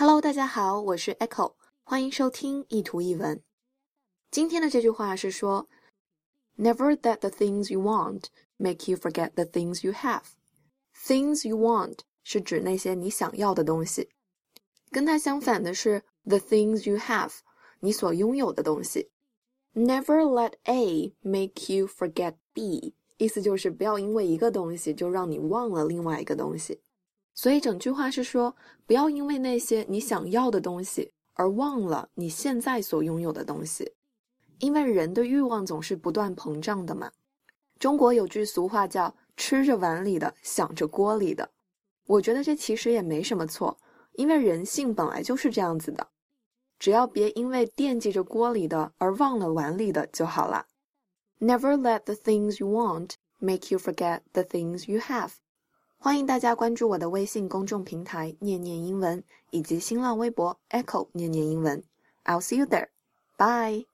Hello，大家好，我是 Echo，欢迎收听一图一文。今天的这句话是说，Never let the things you want make you forget the things you have. Things you want 是指那些你想要的东西，跟它相反的是 the things you have，你所拥有的东西。Never let A make you forget B，意思就是不要因为一个东西就让你忘了另外一个东西。所以整句话是说，不要因为那些你想要的东西而忘了你现在所拥有的东西，因为人的欲望总是不断膨胀的嘛。中国有句俗话叫“吃着碗里的，想着锅里的”，我觉得这其实也没什么错，因为人性本来就是这样子的。只要别因为惦记着锅里的而忘了碗里的就好了。Never let the things you want make you forget the things you have. 欢迎大家关注我的微信公众平台“念念英文”以及新浪微博 “Echo 念念英文”。I'll see you there. Bye.